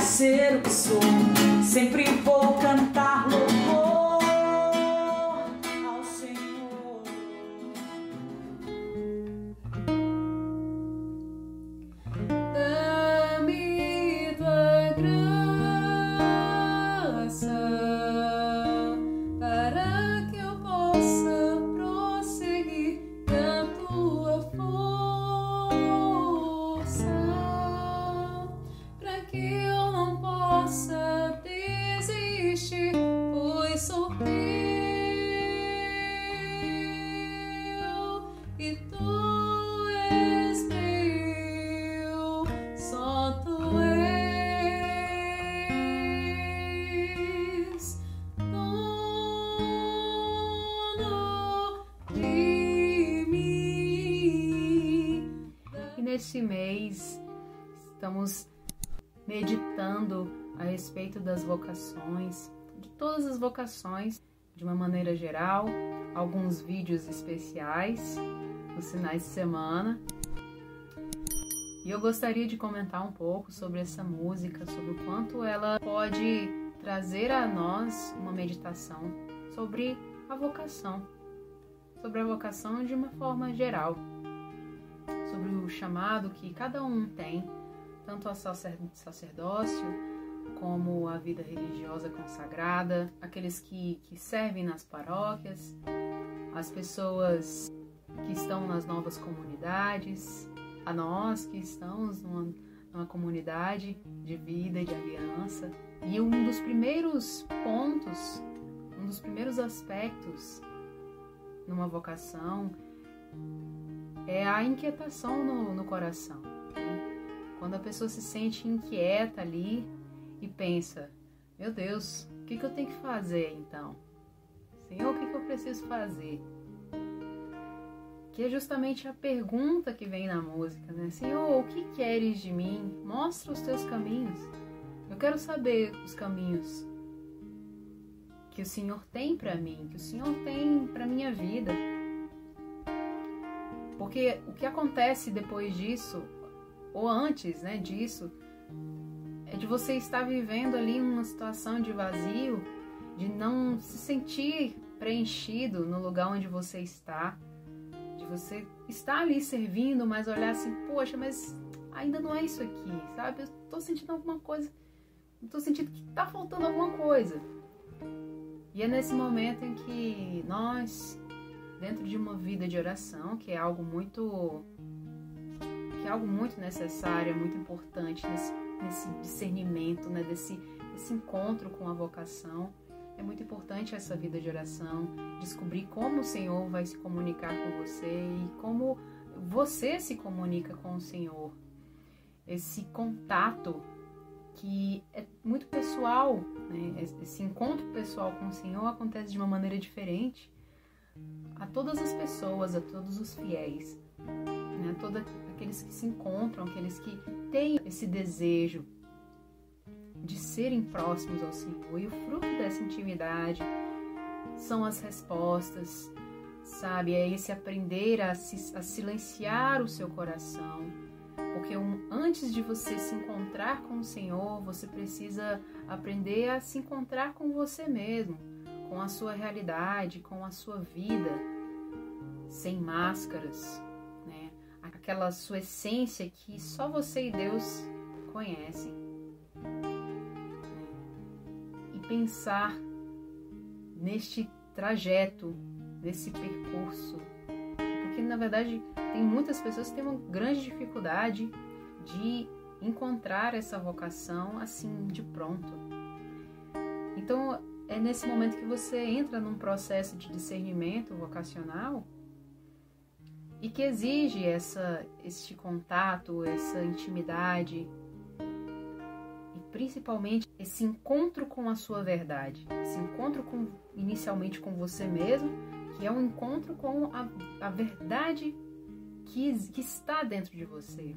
ser o que sou. E neste mês estamos meditando a respeito das vocações, de todas as vocações, de uma maneira geral, alguns vídeos especiais nos finais de semana. E eu gostaria de comentar um pouco sobre essa música, sobre o quanto ela pode trazer a nós uma meditação sobre a vocação, sobre a vocação de uma forma geral sobre o chamado que cada um tem, tanto sacer- sacerdócio como a vida religiosa consagrada, aqueles que, que servem nas paróquias, as pessoas que estão nas novas comunidades, a nós que estamos numa, numa comunidade de vida e de aliança. E um dos primeiros pontos, um dos primeiros aspectos numa vocação é a inquietação no, no coração. né? Quando a pessoa se sente inquieta ali e pensa: Meu Deus, o que, que eu tenho que fazer então? Senhor, o que, que eu preciso fazer? Que é justamente a pergunta que vem na música, né? Senhor, o que queres de mim? Mostra os teus caminhos. Eu quero saber os caminhos que o Senhor tem para mim, que o Senhor tem para minha vida. Porque o que acontece depois disso, ou antes né, disso, é de você estar vivendo ali uma situação de vazio, de não se sentir preenchido no lugar onde você está, de você estar ali servindo, mas olhar assim, poxa, mas ainda não é isso aqui, sabe? Eu tô sentindo alguma coisa, eu tô sentindo que tá faltando alguma coisa. E é nesse momento em que nós dentro de uma vida de oração, que é algo muito que é algo muito necessário, é muito importante nesse, nesse discernimento, né, desse, desse encontro com a vocação. É muito importante essa vida de oração, descobrir como o Senhor vai se comunicar com você e como você se comunica com o Senhor. Esse contato que é muito pessoal, né? esse encontro pessoal com o Senhor acontece de uma maneira diferente a todas as pessoas, a todos os fiéis, né? a todos aqueles que se encontram, aqueles que têm esse desejo de serem próximos ao Senhor. E o fruto dessa intimidade são as respostas, sabe? É esse aprender a, se, a silenciar o seu coração. Porque um, antes de você se encontrar com o Senhor, você precisa aprender a se encontrar com você mesmo com a sua realidade, com a sua vida, sem máscaras, né? Aquela sua essência que só você e Deus conhecem. E pensar neste trajeto, nesse percurso. Porque na verdade tem muitas pessoas que têm uma grande dificuldade de encontrar essa vocação assim de pronto. Então, é nesse momento que você entra num processo de discernimento vocacional e que exige essa, este contato, essa intimidade e principalmente esse encontro com a sua verdade, esse encontro com, inicialmente com você mesmo, que é um encontro com a, a verdade que, que está dentro de você.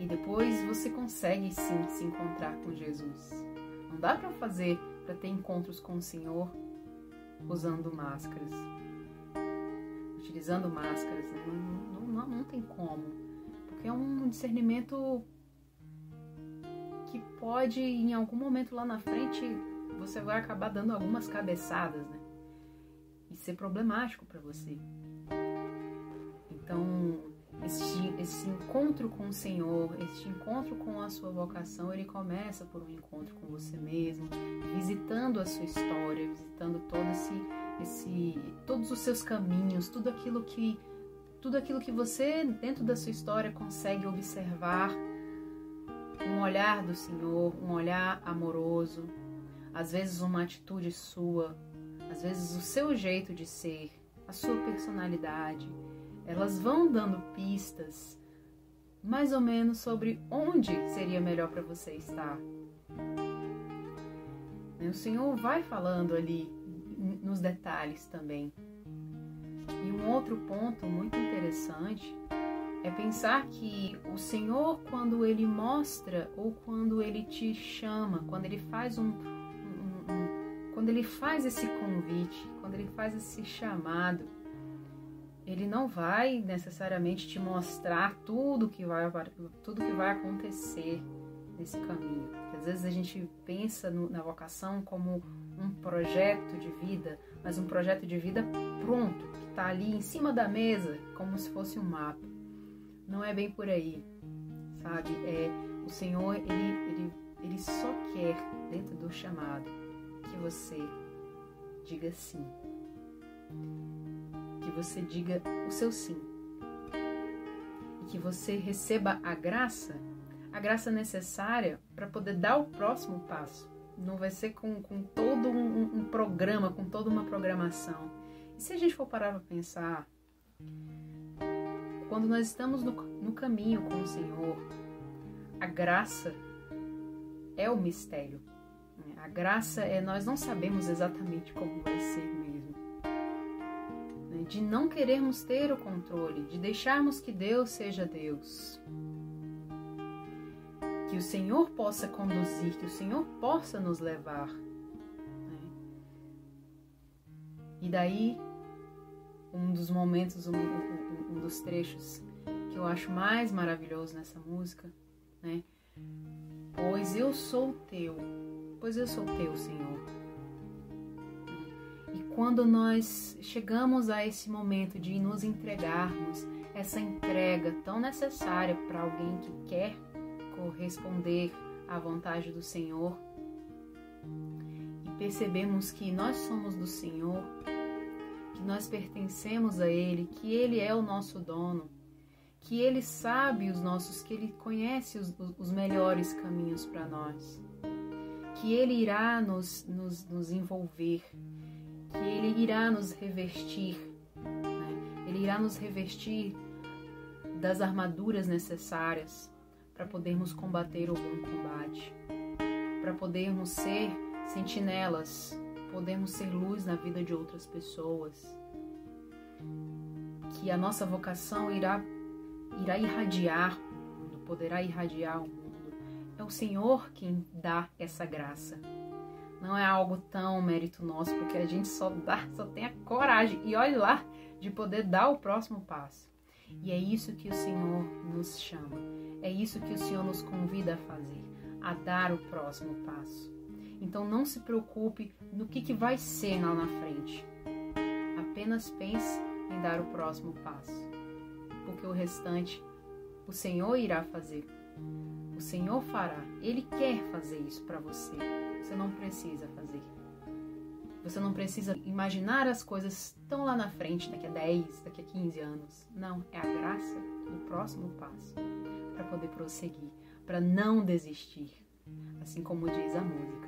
E depois você consegue sim se encontrar com Jesus. Não dá para fazer para ter encontros com o Senhor usando máscaras, utilizando máscaras, né? não, não, não, tem como, porque é um discernimento que pode, em algum momento lá na frente, você vai acabar dando algumas cabeçadas, né? E ser problemático para você. Esse, encontro com o Senhor, este encontro com a sua vocação, ele começa por um encontro com você mesmo, visitando a sua história, visitando todo esse, esse, todos os seus caminhos, tudo aquilo que tudo aquilo que você dentro da sua história consegue observar, um olhar do Senhor, um olhar amoroso, às vezes uma atitude sua, às vezes o seu jeito de ser, a sua personalidade, elas vão dando pistas mais ou menos sobre onde seria melhor para você estar. O Senhor vai falando ali nos detalhes também. E um outro ponto muito interessante é pensar que o Senhor, quando Ele mostra ou quando Ele te chama, quando Ele faz um, um, um quando Ele faz esse convite, quando Ele faz esse chamado, ele não vai necessariamente te mostrar tudo que vai tudo que vai acontecer nesse caminho. Às vezes a gente pensa no, na vocação como um projeto de vida, mas um projeto de vida pronto, que está ali em cima da mesa, como se fosse um mapa. Não é bem por aí, sabe? É o Senhor ele, ele, ele só quer dentro do chamado que você diga sim que você diga o seu sim e que você receba a graça, a graça necessária para poder dar o próximo passo. Não vai ser com, com todo um, um programa, com toda uma programação. E se a gente for parar para pensar, quando nós estamos no, no caminho com o Senhor, a graça é o mistério. A graça é nós não sabemos exatamente como vai ser mesmo de não querermos ter o controle, de deixarmos que Deus seja Deus. Que o Senhor possa conduzir, que o Senhor possa nos levar. Né? E daí, um dos momentos, um, um, um, dos trechos que eu acho mais maravilhoso nessa música, né? Pois eu sou teu, pois eu sou teu, Senhor quando nós chegamos a esse momento de nos entregarmos, essa entrega tão necessária para alguém que quer corresponder à vontade do Senhor, e percebemos que nós somos do Senhor, que nós pertencemos a Ele, que Ele é o nosso dono, que Ele sabe os nossos, que Ele conhece os, os melhores caminhos para nós, que Ele irá nos, nos, nos envolver, que Ele irá nos revestir, né? Ele irá nos revestir das armaduras necessárias para podermos combater o bom combate, para podermos ser sentinelas, podermos ser luz na vida de outras pessoas, que a nossa vocação irá irá irradiar o mundo, poderá irradiar o mundo. É o Senhor quem dá essa graça. Não é algo tão mérito nosso, porque a gente só dá, só tem a coragem e olha lá de poder dar o próximo passo. E é isso que o Senhor nos chama. É isso que o Senhor nos convida a fazer, a dar o próximo passo. Então não se preocupe no que, que vai ser lá na frente. Apenas pense em dar o próximo passo, porque o restante o Senhor irá fazer. O Senhor fará. Ele quer fazer isso para você. Você não precisa fazer. Você não precisa imaginar as coisas tão lá na frente, daqui a 10, daqui a 15 anos. Não, é a graça do próximo passo para poder prosseguir, para não desistir, assim como diz a música.